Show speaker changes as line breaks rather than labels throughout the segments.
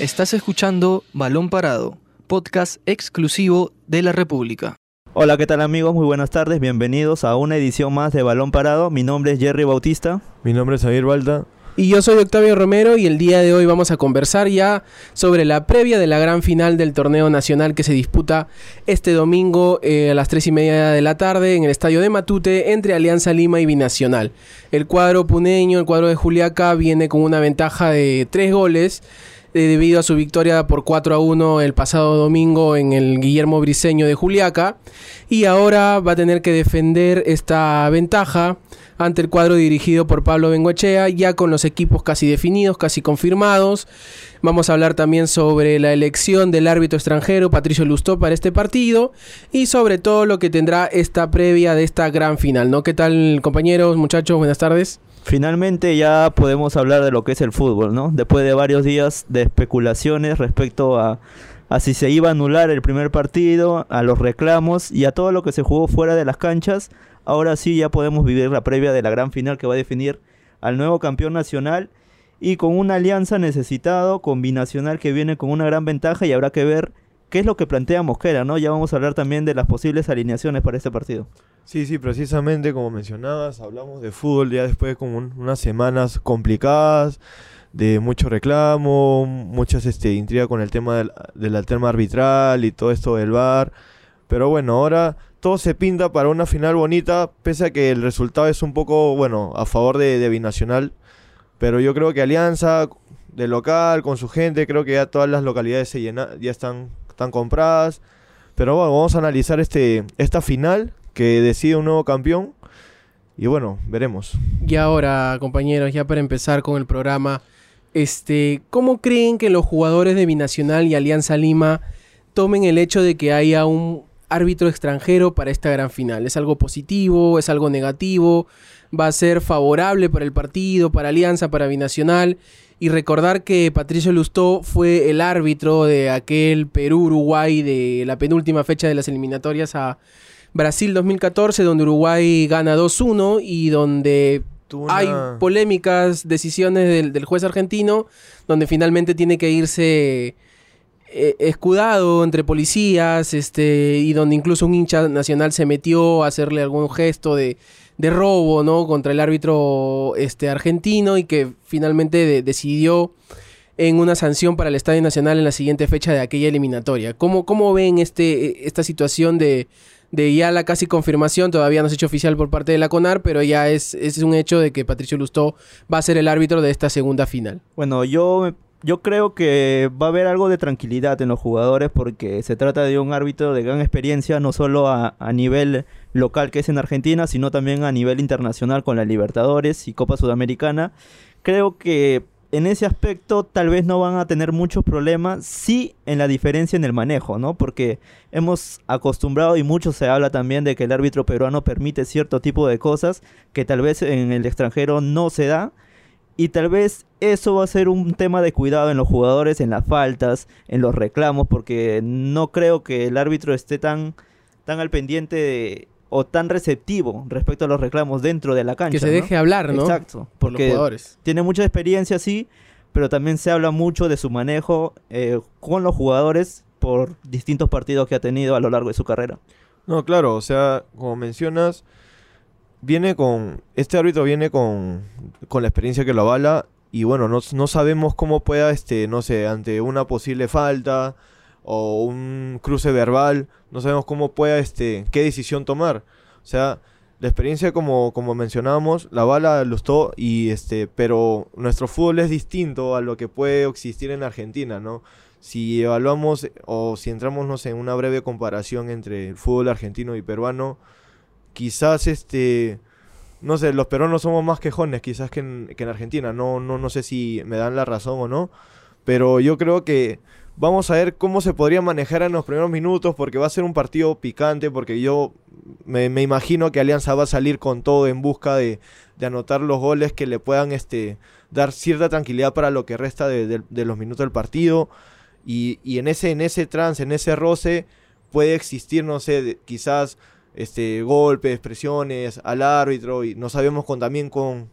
Estás escuchando Balón Parado, podcast exclusivo de la República.
Hola, ¿qué tal amigos? Muy buenas tardes, bienvenidos a una edición más de Balón Parado. Mi nombre es Jerry Bautista.
Mi nombre es Javier Balda.
Y yo soy Octavio Romero y el día de hoy vamos a conversar ya sobre la previa de la gran final del torneo nacional que se disputa este domingo eh, a las 3 y media de la tarde en el estadio de Matute entre Alianza Lima y Binacional. El cuadro puneño, el cuadro de Juliaca, viene con una ventaja de tres goles eh, debido a su victoria por 4 a 1 el pasado domingo en el Guillermo Briseño de Juliaca. Y ahora va a tener que defender esta ventaja ante el cuadro dirigido por Pablo Bengoechea, ya con los equipos casi definidos, casi confirmados. Vamos a hablar también sobre la elección del árbitro extranjero Patricio Lustó para este partido y sobre todo lo que tendrá esta previa de esta gran final, ¿no? ¿Qué tal, compañeros, muchachos? Buenas tardes.
Finalmente ya podemos hablar de lo que es el fútbol, ¿no? Después de varios días de especulaciones respecto a, si se iba a anular el primer partido, a los reclamos y a todo lo que se jugó fuera de las canchas, ahora sí ya podemos vivir la previa de la gran final que va a definir al nuevo campeón nacional y con una alianza necesitado, combinacional que viene con una gran ventaja y habrá que ver qué es lo que plantea Mosquera, ¿no? Ya vamos a hablar también de las posibles alineaciones para este partido.
Sí, sí, precisamente como mencionabas, hablamos de fútbol ya después de como unas semanas complicadas, de mucho reclamo, muchas este, intriga con el tema del, del arbitral y todo esto del VAR. Pero bueno, ahora todo se pinta para una final bonita, pese a que el resultado es un poco, bueno, a favor de, de Binacional. Pero yo creo que Alianza, de local, con su gente, creo que ya todas las localidades se llenan, ya están, están compradas. Pero bueno, vamos a analizar este, esta final que decide un nuevo campeón. Y bueno, veremos.
Y ahora, compañeros, ya para empezar con el programa, este, ¿cómo creen que los jugadores de Binacional y Alianza Lima tomen el hecho de que haya un árbitro extranjero para esta gran final? ¿Es algo positivo? ¿Es algo negativo? ¿Va a ser favorable para el partido, para Alianza, para Binacional? Y recordar que Patricio Lustó fue el árbitro de aquel Perú-Uruguay de la penúltima fecha de las eliminatorias a Brasil 2014, donde Uruguay gana 2-1 y donde una... hay polémicas decisiones del, del, juez argentino, donde finalmente tiene que irse eh, escudado entre policías, este, y donde incluso un hincha nacional se metió a hacerle algún gesto de, de robo, ¿no? Contra el árbitro este, argentino y que finalmente de, decidió en una sanción para el Estadio Nacional en la siguiente fecha de aquella eliminatoria. ¿Cómo, cómo ven este, esta situación de, de ya la casi confirmación, todavía no se ha hecho oficial por parte de la CONAR, pero ya es, es un hecho de que Patricio Lustó va a ser el árbitro de esta segunda final.
Bueno, yo, yo creo que va a haber algo de tranquilidad en los jugadores porque se trata de un árbitro de gran experiencia, no solo a, nivel local que es en Argentina, sino también a nivel internacional con la Libertadores y Copa Sudamericana. Creo que en ese aspecto tal vez no van a tener muchos problemas, sí en la diferencia en el manejo, ¿no? Porque hemos acostumbrado y mucho se habla también de que el árbitro peruano permite cierto tipo de cosas que tal vez en el extranjero no se da. Y tal vez eso va a ser un tema de cuidado en los jugadores, en las faltas, en los reclamos, porque no creo que el árbitro esté tan, tan al pendiente de, o tan receptivo respecto a los reclamos dentro de la cancha.
Que se deje hablar, ¿no?
Exacto. Porque
Por los jugadores.
tiene mucha experiencia, sí, pero también se habla mucho de su manejo eh, con los jugadores por distintos partidos que ha tenido a lo largo de su carrera.
No, claro, o sea, como mencionas, viene con. Este árbitro viene con, con la experiencia que lo avala. Y bueno, no, no sabemos cómo pueda, este, no sé, ante una posible falta o un cruce verbal, no sabemos cómo pueda, este, qué decisión tomar. O sea, la experiencia como, como mencionábamos, la bala lustó y este, pero nuestro fútbol es distinto a lo que puede existir en Argentina, ¿no? Si evaluamos o si entramos no sé, en una breve comparación entre el fútbol argentino y peruano, quizás este no sé, los peruanos somos más quejones quizás que en, Argentina, no, no, no sé si me dan la razón o no, pero yo creo que Vamos a ver cómo se podría manejar en los primeros minutos, porque va a ser un partido picante, porque yo me, me imagino que Alianza va a salir con todo en busca de, de, anotar los goles que le puedan este, dar cierta tranquilidad para lo que resta de, de, de los minutos del partido. Y, y, en, ese, en ese trance, en ese roce, puede existir, no sé, quizás este, golpes, presiones al árbitro, y no sabemos con, también con,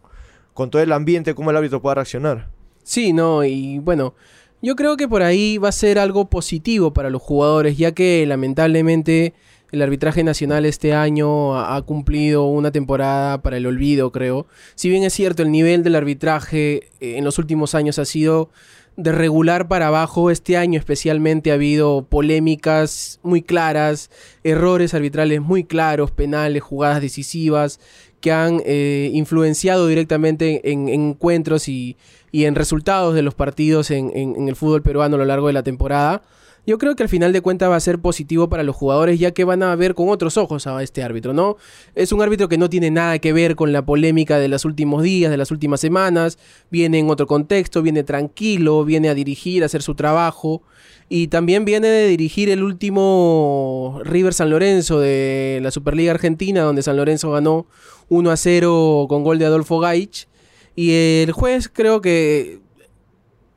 con todo el ambiente cómo el árbitro pueda reaccionar.
Sí, no, y bueno Yo creo que por ahí va a ser algo positivo para los jugadores, ya que lamentablemente el arbitraje nacional este año ha cumplido una temporada para el olvido, creo. Si bien es cierto, el nivel del arbitraje eh, en los últimos años ha sido de regular para abajo, este año especialmente ha habido polémicas muy claras, errores arbitrales muy claros, penales, jugadas decisivas que han eh, influenciado directamente en, en encuentros y, y en resultados de los partidos en- en el fútbol peruano a lo largo de la temporada. Yo creo que al final de cuentas va a ser positivo para los jugadores ya que van a ver con otros ojos a este árbitro, ¿no? Es un árbitro que no tiene nada que ver con la polémica de los últimos días, de las últimas semanas, viene en otro contexto, viene tranquilo, viene a dirigir, a hacer su trabajo. Y también viene de dirigir el último River San Lorenzo de la Superliga Argentina donde San Lorenzo ganó 1 a 0 con gol de Adolfo Gaich. Y el juez creo que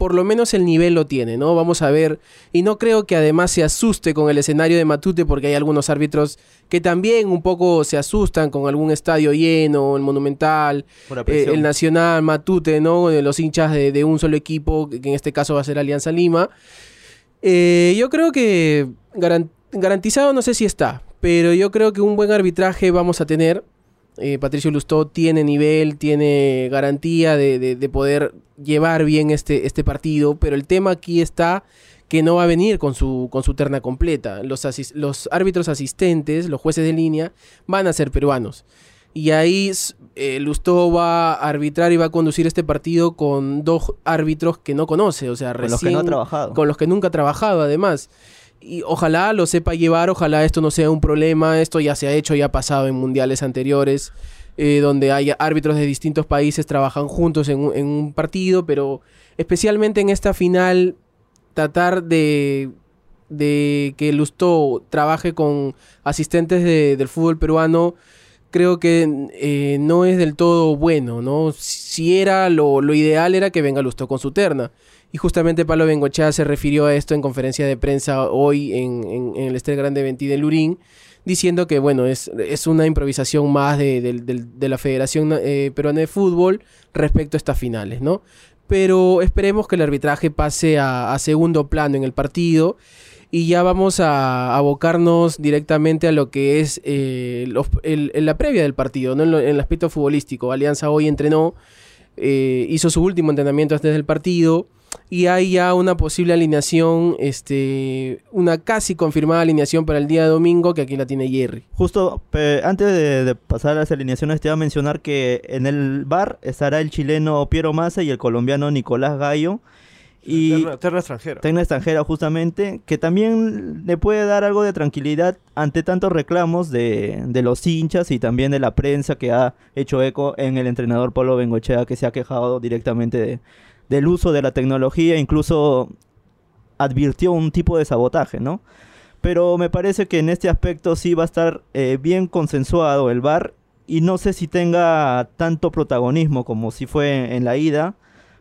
por lo menos el nivel lo tiene, ¿no? Vamos a ver. Y no creo que además se asuste con el escenario de Matute, porque hay algunos árbitros que también un poco se asustan con algún estadio lleno, el Monumental, eh, el Nacional, Matute, ¿no? De los hinchas de, de un solo equipo, que en este caso va a ser Alianza Lima. Eh, yo creo que garan- garantizado no sé si está, pero yo creo que un buen arbitraje vamos a tener. Eh, Patricio Lustó tiene nivel, tiene garantía de, de- de poder llevar bien este, este partido, pero el tema aquí está que no va a venir con su, con su terna completa. Los, asis- los árbitros asistentes, los jueces de línea, van a ser peruanos. Y ahí eh, Lustó va a arbitrar y va a conducir este partido con dos árbitros que no conoce, o sea,
Con los que no ha
recién-
trabajado.
con los que nunca ha trabajado además. Y ojalá lo sepa llevar, ojalá esto no sea un problema, esto ya se ha hecho, ya ha pasado en mundiales anteriores, eh, donde hay árbitros de distintos países trabajan juntos en un, en un partido, pero especialmente en esta final, tratar de, de que Lustó trabaje con asistentes de- del fútbol peruano, creo que eh, no es del todo bueno, ¿no? Si era lo, lo ideal era que venga Lustó con su terna. Y justamente Pablo Bengochea se refirió a esto en conferencia de prensa hoy en, el Estel Grande 20 de Lurín, diciendo que, bueno, es, es una improvisación más de, de la Federación eh, Peruana de Fútbol respecto a estas finales, ¿no? Pero esperemos que el arbitraje pase a, segundo plano en el partido y ya vamos a abocarnos directamente a lo que es eh, el- la previa del partido, ¿no? en el aspecto futbolístico. Alianza hoy entrenó, eh, hizo su último entrenamiento antes del partido y hay ya una posible alineación, este, una casi confirmada alineación para el día de domingo que aquí la tiene Jerry.
Justo antes de, de pasar a las alineaciones, te iba a mencionar que en el bar estará el chileno Piero Massa y el colombiano Nicolás Gallo. Y
Terna, terna extranjera.
Tecna extranjera justamente, que también le puede dar algo de tranquilidad ante tantos reclamos de, de los hinchas y también de la prensa que ha hecho eco en el entrenador Pablo Bengochea, que se ha quejado directamente de- del uso de la tecnología, incluso advirtió un tipo de sabotaje, ¿no? Pero me parece que en este aspecto sí va a estar eh, bien consensuado el VAR y no sé si tenga tanto protagonismo como si fue en la ida.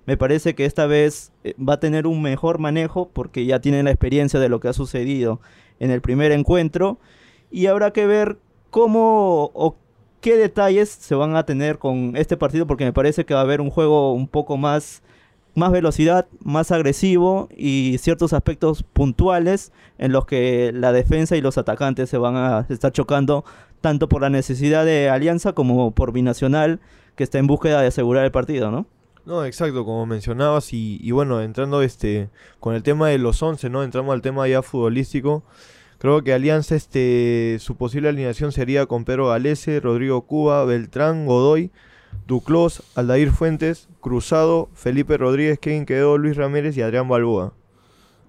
Me parece que esta vez eh, va a tener un mejor manejo porque ya tienen la experiencia de lo que ha sucedido en el primer encuentro y habrá que ver cómo o qué detalles se van a tener con este partido porque me parece que va a haber un juego un poco más más velocidad, más agresivo y ciertos aspectos puntuales en los que la defensa y los atacantes se van a estar chocando tanto por la necesidad de alianza como por binacional que está en búsqueda de asegurar el partido, ¿no?
No, exacto, como mencionabas, y, bueno, entrando este con el tema de los 11, ¿no? Entramos al tema ya futbolístico. Creo que Alianza, este, su posible alineación sería con Pedro Galese, Rodrigo Cuba, Beltrán, Godoy, Duclos, Aldair Fuentes, Cruzado, Felipe Rodríguez, Kevin Quedó, Luis Ramírez y Adrián Balboa.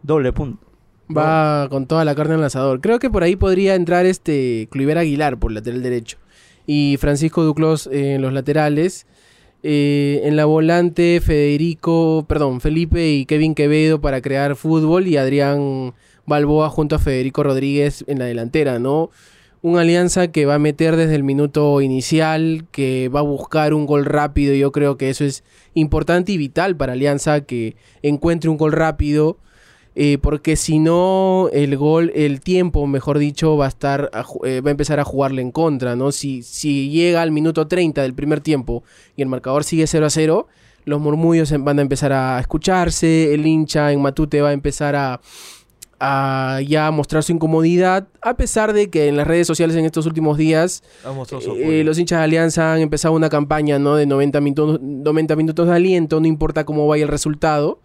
Doble punto.
Va con toda la carne en el asador. Creo que por ahí podría entrar este Cluiver Aguilar por lateral derecho. Y Francisco Duclos en los laterales. Eh, en la volante, Federico, perdón, Felipe y Kevin Quevedo para crear fútbol. Y Adrián Balboa junto a Federico Rodríguez en la delantera, ¿no? Una alianza que va a meter desde el minuto inicial, que va a buscar un gol rápido. Yo creo que eso es importante y vital para Alianza que encuentre un gol rápido. Eh, porque si no, el gol, el tiempo, mejor dicho, va a estar a eh, va a empezar a jugarle en contra, ¿no? Si, si llega al minuto 30 del primer tiempo y el marcador sigue 0 a 0, los murmullos van a empezar a escucharse, el hincha en Matute va a empezar a, a ya mostrar su incomodidad, a pesar de que en las redes sociales en estos últimos días eh, los hinchas de Alianza han empezado una campaña ¿no? de 90 minutos, 90 minutos de aliento, no importa cómo vaya el resultado.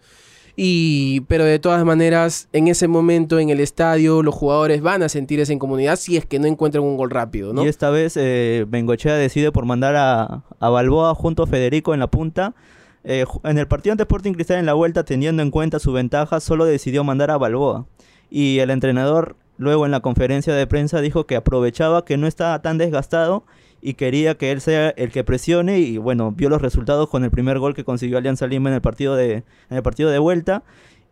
Y, pero de todas maneras, en ese momento en el estadio, los jugadores van a sentir esa incomodidad si es que no encuentran un gol rápido, ¿no?
Y esta vez eh, Bengochea decide por mandar a, a Balboa junto a Federico en la punta. Eh, en el partido ante Sporting Cristal en la vuelta, teniendo en cuenta su ventaja, solo decidió mandar a Balboa. Y el entrenador luego en la conferencia de prensa dijo que aprovechaba que no estaba tan desgastado y quería que él sea el que presione y bueno, vio los resultados con el primer gol que consiguió Alianza Lima en el partido de, en el partido de vuelta.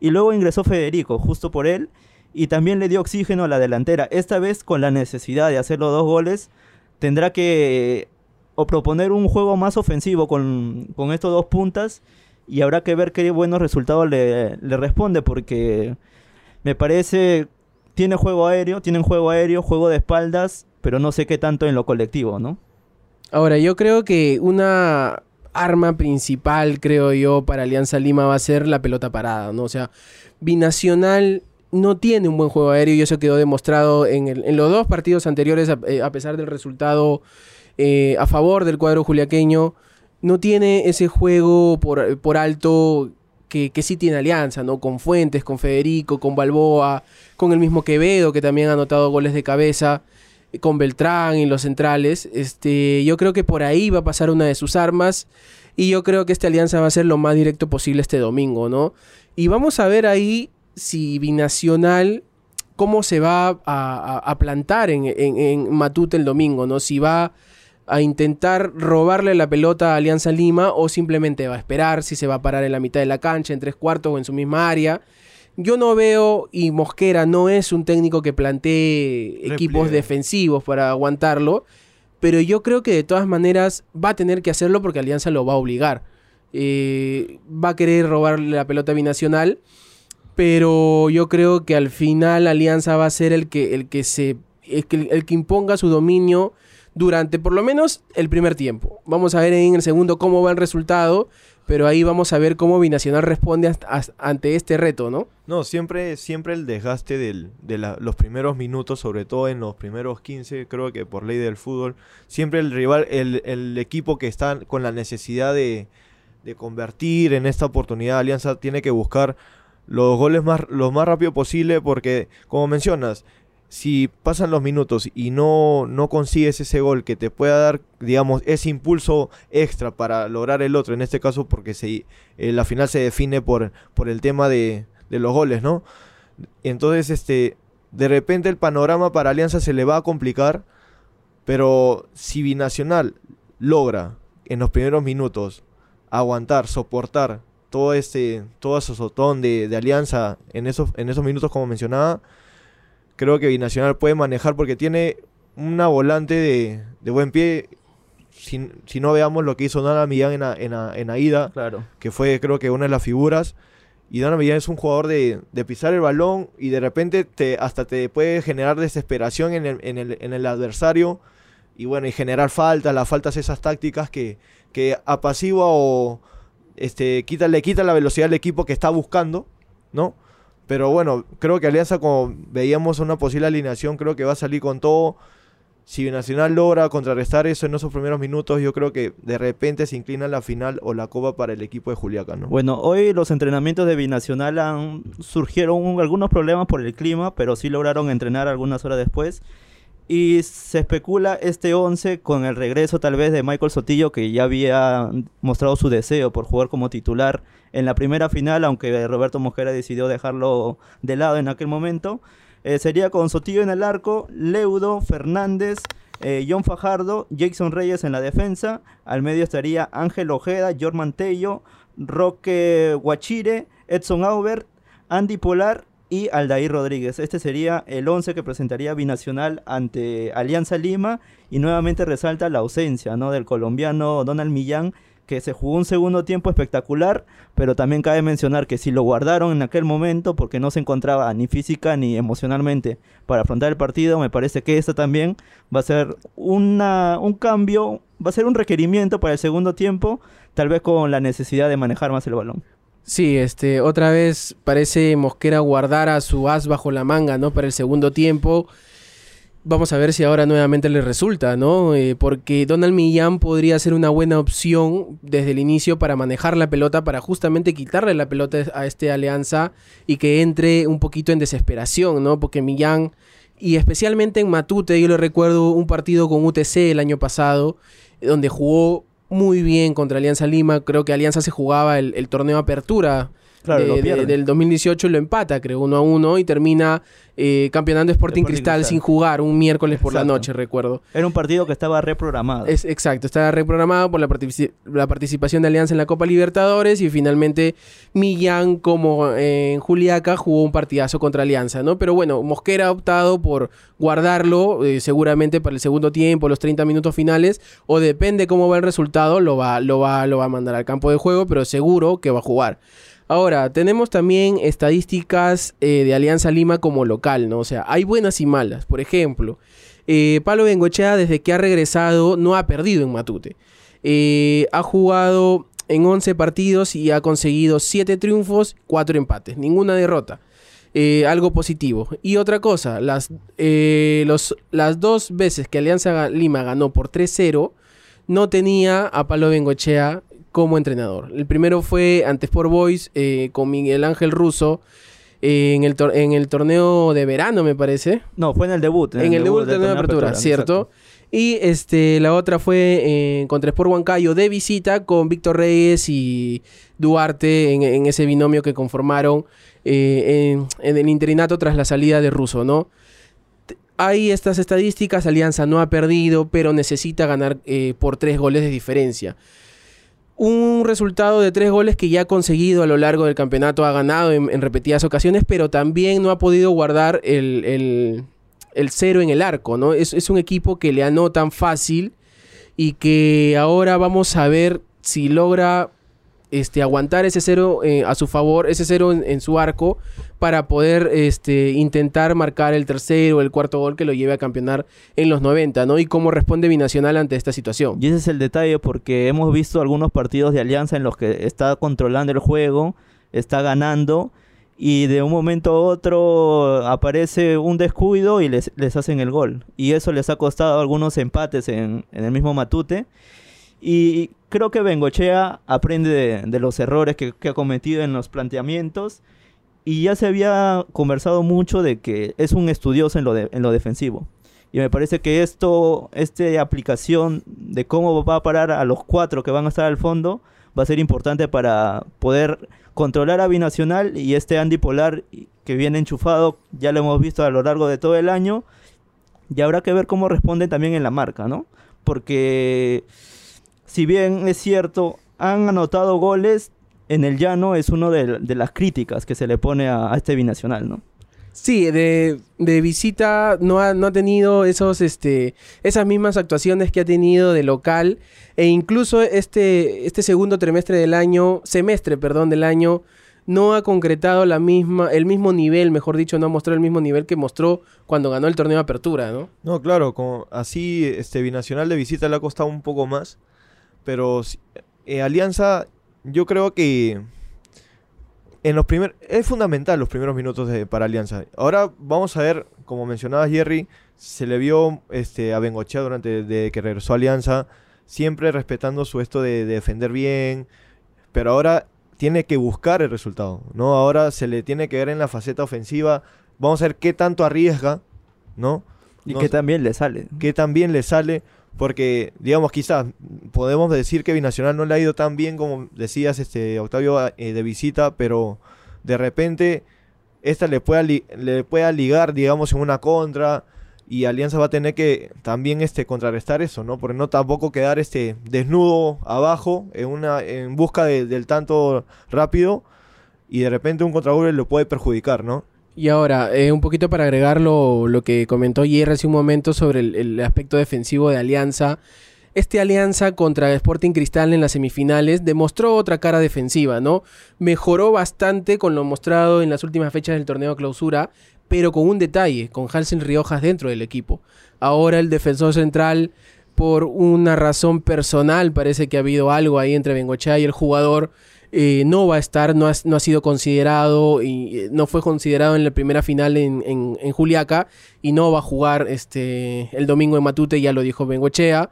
Y luego ingresó Federico, justo por él, y también le dio oxígeno a la delantera. Esta vez con la necesidad de hacer los dos goles, tendrá que o proponer un juego más ofensivo con, con estos dos puntas y habrá que ver qué buenos resultados le, le responde porque me parece tiene juego aéreo, tienen juego aéreo, juego de espaldas, pero no sé qué tanto en lo colectivo, ¿no?
Ahora, yo creo que una arma principal, creo yo, para Alianza Lima va a ser la pelota parada, ¿no? O sea, Binacional no tiene un buen juego aéreo y eso quedó demostrado en, los dos partidos anteriores, a, eh, a pesar del resultado eh, a favor del cuadro juliaqueño, no tiene ese juego por, por alto que, que sí tiene Alianza, ¿no? Con Fuentes, con Federico, con Balboa, con el mismo Quevedo, que también ha anotado goles de cabeza con Beltrán y los centrales. Este, yo creo que por ahí va a pasar una de sus armas. Y yo creo que esta alianza va a ser lo más directo posible este domingo, ¿no? Y vamos a ver ahí si Binacional, cómo se va a plantar en, en- en Matute el domingo, ¿no? Si va a intentar robarle la pelota a Alianza Lima o simplemente va a esperar si se va a parar en la mitad de la cancha, en tres cuartos o en su misma área. Yo no veo, y Mosquera no es un técnico que plantee equipos defensivos para aguantarlo, pero yo creo que de todas maneras va a tener que hacerlo porque Alianza lo va a obligar. Eh, va a querer robarle la pelota binacional, pero yo creo que al final Alianza va a ser el que, el que se el que, el que imponga su dominio durante por lo menos el primer tiempo. Vamos a ver en el segundo cómo va el resultado, pero ahí vamos a ver cómo Binacional responde hasta- as- ante este reto, ¿no?
No, siempre, siempre el desgaste de los primeros minutos, sobre todo en los primeros 15, creo que por ley del fútbol, siempre el rival, el, equipo que está con la necesidad de, de convertir en esta oportunidad, Alianza tiene que buscar los goles más, lo más rápido posible porque, como mencionas, si pasan los minutos y no, no consigues ese gol que te pueda dar, digamos, ese impulso extra para lograr el otro, en este caso porque se, eh, la final se define por, por el tema de, de los goles, ¿no? Entonces, este, de repente el panorama para Alianza se le va a complicar, pero si Binacional logra en los primeros minutos aguantar, soportar todo este, todo ese sotón de, de Alianza en esos, en esos minutos como mencionaba, creo que Binacional puede manejar porque tiene una volante de, de buen pie. Si, si no veamos lo que hizo Nana Millán en, en, en la ida,
Claro.
que fue creo que una de las figuras. Y Dana Millán es un jugador de, de pisar el balón y de repente te, hasta te puede generar desesperación en el, en el, en el adversario y bueno, y generar faltas, las faltas esas tácticas que, que apacigua o este, quita, le quita la velocidad al equipo que está buscando, ¿no? Pero bueno, creo que Alianza, como veíamos una posible alineación, creo que va a salir con todo. Si Binacional logra contrarrestar eso en esos primeros minutos, yo creo que de repente se inclina la final o la copa para el equipo de Juliaca, ¿no?
Bueno, hoy los entrenamientos de Binacional han, surgieron un- algunos problemas por el clima, pero sí lograron entrenar algunas horas después. Y se especula este 11 con el regreso tal vez de Michael Sotillo, que ya había mostrado su deseo por jugar como titular en la primera final, aunque Roberto Mosquera decidió dejarlo de lado en aquel momento. Eh, sería con Sotillo en el arco, Leudo, Fernández, eh, John Fajardo, Jason Reyes en la defensa. Al medio estaría Ángel Ojeda, Jorman Tello, Roque Guachire, Edson Aubert, Andy Polar y Aldair Rodríguez. Este sería el 11 que presentaría Binacional ante Alianza Lima y nuevamente resalta la ausencia ¿no? del colombiano Donald Millán que se jugó un segundo tiempo espectacular, pero también cabe mencionar que si lo guardaron en aquel momento porque no se encontraba ni física ni emocionalmente para afrontar el partido, me parece que esto también va a ser una, un cambio, va a ser un requerimiento para el segundo tiempo, tal vez con la necesidad de manejar más el balón.
Sí, este, otra vez parece Mosquera guardar a su as bajo la manga, ¿no? Para el segundo tiempo. Vamos a ver si ahora nuevamente le resulta, ¿no? Eh, porque Donald Millán podría ser una buena opción desde el inicio para manejar la pelota, para justamente quitarle la pelota a este Alianza y que entre un poquito en desesperación, ¿no? Porque Millán, y especialmente en Matute, yo le recuerdo un partido con UTC el año pasado, donde jugó muy bien contra Alianza Lima. Creo que Alianza se jugaba el, el torneo Apertura
Claro,
de- de- del 2018 lo empata, creo, 1 a 1 y termina eh, campeonando Sporting,
Sporting
Cristal,
Cristal.
sin jugar un miércoles por la noche, recuerdo.
Era un partido que estaba reprogramado.
Es exacto, está reprogramado por la, partici- la participación de Alianza en la Copa Libertadores y finalmente Millán, como eh, en Juliaca, jugó un partidazo contra Alianza, ¿no? Pero bueno, Mosquera ha optado por guardarlo eh, seguramente para el segundo tiempo, los 30 minutos finales, o depende cómo va el resultado, lo va, lo va, lo va a mandar al campo de juego, pero seguro que va a jugar. Ahora, tenemos también estadísticas eh, de Alianza Lima como local, ¿no? O sea, hay buenas y malas. Por ejemplo, eh, Pablo Bengochea, desde que ha regresado, no ha perdido en Matute. Eh, ha jugado en 11 partidos y ha conseguido 7 triunfos, 4 empates, ninguna derrota. Eh, algo positivo. Y otra cosa, las, las dos veces que Alianza Lima ganó por 3-0, no tenía a Pablo Bengochea como entrenador. El primero fue ante Sport Boys eh, con Miguel Ángel Russo eh, en, el tor- en el torneo de verano, me parece.
No, fue en el debut.
En, el debut del torneo de apertura, ¿cierto? Y este, la otra fue eh, contra Sport Huancayo de visita con Víctor Reyes y Duarte en, en ese binomio que conformaron eh, en, en el interinato tras la salida de Russo, ¿no? Hay estas estadísticas, Alianza no ha perdido, pero necesita ganar eh, por tres goles de diferencia. Un resultado de tres goles que ya ha conseguido a lo largo del campeonato, ha ganado en, repetidas ocasiones, pero también no ha podido guardar el, el- el cero en el arco, ¿no? Es, es un equipo que le anotan fácil y que ahora vamos a ver si logra este, aguantar ese cero eh, a su favor, ese cero en, su arco, para poder este, intentar marcar el tercero o el cuarto gol que lo lleve a campeonar en los 90, ¿no? Y cómo responde Binacional ante esta situación.
Y ese es el detalle porque hemos visto algunos partidos de Alianza en los que está controlando el juego, está ganando y de un momento a otro aparece un descuido y les, les hacen el gol. Y eso les ha costado algunos empates en, en el mismo Matute. Y creo que Bengochea aprende de, de los errores que, que ha cometido en los planteamientos. Y ya se había conversado mucho de que es un estudioso en lo, de- en lo defensivo. Y me parece que esto, esta aplicación de cómo va a parar a los cuatro que van a estar al fondo, va a ser importante para poder controlar a Binacional y este Andy Polar que viene enchufado, ya lo hemos visto a lo largo de todo el año. Y habrá que ver cómo responden también en la marca, ¿no? Porque si bien es cierto, han anotado goles, en el llano es una de, de las críticas que se le pone a, a este binacional, ¿no?
Sí, de, de visita no ha, no ha tenido esos, este, esas mismas actuaciones que ha tenido de local. E incluso este, este segundo trimestre del año, semestre, perdón, del año, no ha concretado la misma, el mismo nivel, mejor dicho, no ha mostrado el mismo nivel que mostró cuando ganó el torneo de apertura, ¿no?
No, claro, como así este binacional de visita le ha costado un poco más, pero eh, Alianza yo creo que en los primeros es fundamental los primeros minutos de, para Alianza. Ahora vamos a ver, como mencionaba Jerry, se le vio este a Bengochea durante de que regresó a Alianza, siempre respetando su esto de, de defender bien, pero ahora tiene que buscar el resultado, ¿no? Ahora se le tiene que ver en la faceta ofensiva. Vamos a ver qué tanto arriesga, ¿no?
Y
No
que también le sale.
que también le sale, porque, digamos, quizás podemos decir que Binacional no le ha ido tan bien como decías, este Octavio, eh, de visita, pero de repente esta le pueda, le pueda ligar, digamos, en una contra, y Alianza va a tener que también este, contrarrestar eso, ¿no? Porque no tampoco quedar este desnudo abajo en, una, en busca de- del tanto rápido, y de repente un contragolpe lo puede perjudicar, ¿no?
Y ahora, eh, un poquito para agregar lo, que comentó Jerry hace un momento sobre el, el aspecto defensivo de Alianza. este alianza contra Sporting Cristal en las semifinales demostró otra cara defensiva, ¿no? Mejoró bastante con lo mostrado en las últimas fechas del torneo clausura, pero con un detalle, con Hansen Riojas dentro del equipo. Ahora el defensor central, por una razón personal, parece que ha habido algo ahí entre Bengochea y el jugador. Eh, no va a estar, no ha, no ha sido considerado y eh, no fue considerado en la primera final en, en- en Juliaca y no va a jugar este el domingo en Matute, ya lo dijo Bengochea.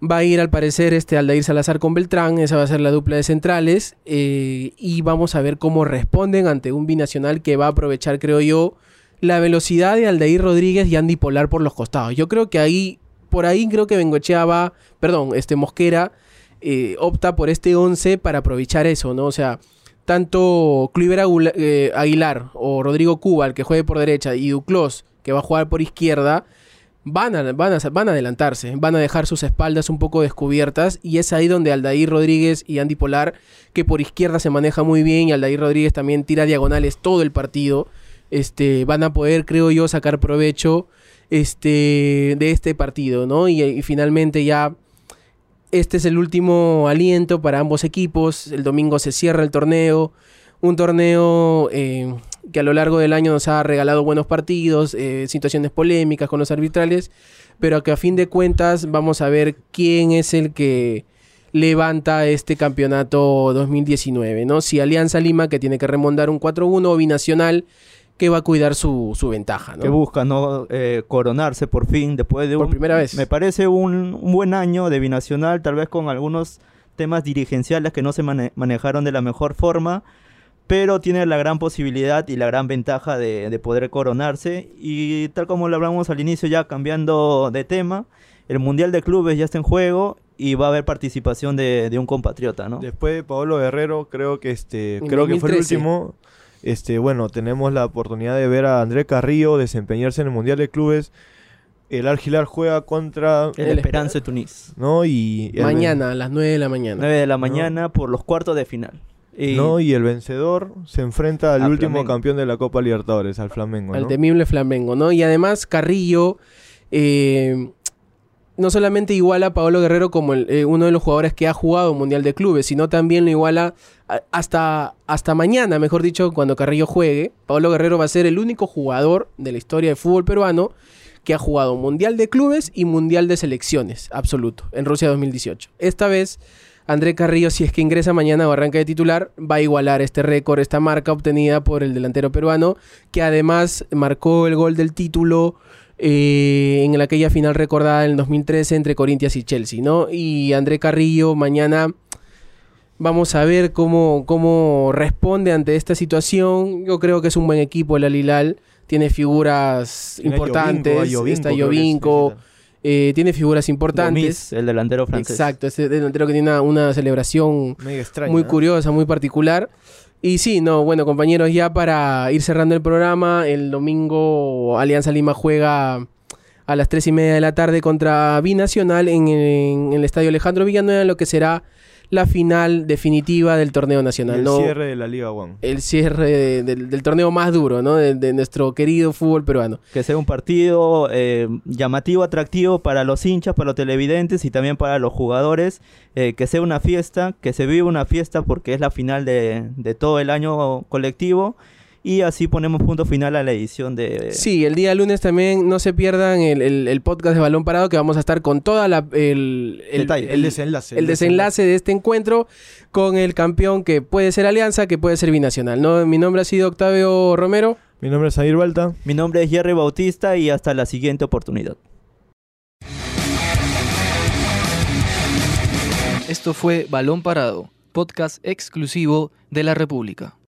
Va a ir al parecer este Aldair Salazar con Beltrán, esa va a ser la dupla de centrales eh, y vamos a ver cómo responden ante un binacional que va a aprovechar, creo yo, la velocidad de Aldair Rodríguez y Andy Polar por los costados. Yo creo que ahí, por ahí creo que Bengochea va, perdón, este Mosquera eh, opta por este 11 para aprovechar eso, ¿no? O sea, tanto Cliver eh, Aguilar o Rodrigo Cuba, el que juegue por derecha, y Duclos, que va a jugar por izquierda, van a, van, a, van a adelantarse, van a dejar sus espaldas un poco descubiertas y es ahí donde Aldair Rodríguez y Andy Polar, que por izquierda se maneja muy bien y Aldair Rodríguez también tira diagonales todo el partido, este, van a poder, creo yo, sacar provecho este, de este partido, ¿no? Y finalmente ya este es el último aliento para ambos equipos, el domingo se cierra el torneo, un torneo eh, que a lo largo del año nos ha regalado buenos partidos, eh, situaciones polémicas con los arbitrales, pero que a fin de cuentas vamos a ver quién es el que levanta este campeonato 2019, ¿no? Si Alianza Lima, que tiene que remontar un 4-1, o Binacional, que va a cuidar su, su ventaja, ¿no?
que busca no Eh, coronarse por fin después de
Por
un-
primera vez.
me parece un, un buen año de binacional tal vez con algunos temas dirigenciales que no se mane- manejaron de la mejor forma pero tiene la gran posibilidad y la gran ventaja de, de poder coronarse y tal como lo hablamos al inicio ya cambiando de tema el mundial de clubes ya está en juego y va a haber participación de, de un compatriota no
Después de Pablo Guerrero, creo que este, creo que fue el
2013.
último. Este, bueno, tenemos la oportunidad de ver a André Carrillo desempeñarse en el Mundial de Clubes. El Argilar juega contra,
el,
el
Esperanza de Tunis
¿no? Y
Mañana, a las 9 de la mañana.
9 de la mañana por los cuartos de final y
¿no? Y el vencedor se enfrenta al
A
último
Flamengo.
campeón de la Copa Libertadores, al Flamengo,
al
¿no?
temible Flamengo, ¿no? Y además Carrillo eh, no solamente iguala a Paolo Guerrero como el- eh, uno de los jugadores que ha jugado Mundial de Clubes, sino también lo iguala hasta, hasta mañana, mejor dicho, cuando Carrillo juegue. Paolo Guerrero va a ser el único jugador de la historia del fútbol peruano que ha jugado Mundial de Clubes y Mundial de Selecciones, absoluto, en Rusia 2018. Esta vez... André Carrillo, si es que ingresa mañana o arranca de titular, va a igualar este récord, esta marca obtenida por el delantero peruano, que además marcó el gol del título eh, en aquella final recordada en el 2013 entre Corinthians y Chelsea, ¿no? Y André Carrillo mañana vamos a ver cómo, cómo responde ante esta situación. Yo creo que es un buen equipo el Alilal, tiene figuras
Tiene
importantes,
Yovinco, a Yovinco,
está eh, tiene figuras importantes.
Gomis, el delantero francés
Exacto, ese delantero que tiene una, una celebración muy curiosa, muy particular. Y sí, no, bueno, compañeros, ya para ir cerrando el programa, el domingo Alianza Lima juega a las tres y media de la tarde contra Binacional en, en el estadio Alejandro Villanueva, en lo que será la final definitiva del torneo nacional.
el
¿no?
cierre de la Liga One.
El cierre de- del, del torneo más duro, ¿no? De, de nuestro querido fútbol peruano.
que sea un partido eh, llamativo, atractivo para los hinchas, para los televidentes y también para los jugadores, eh, que sea una fiesta, que se viva una fiesta porque es la final de, de todo el año colectivo y así ponemos punto final a la edición de...
Sí, el día lunes también no se pierdan el, el- el podcast de Balón Parado que vamos a estar con toda la el, el-
Detalle.
El desenlace.
el desenlace de este encuentro con el campeón que puede ser Alianza, que puede ser Binacional. ¿no? Mi nombre ha sido Octavio Romero.
Mi nombre es Air Balta.
Mi nombre es Jerry Bautista y hasta la siguiente oportunidad.
Esto fue Balón Parado, podcast exclusivo de la República.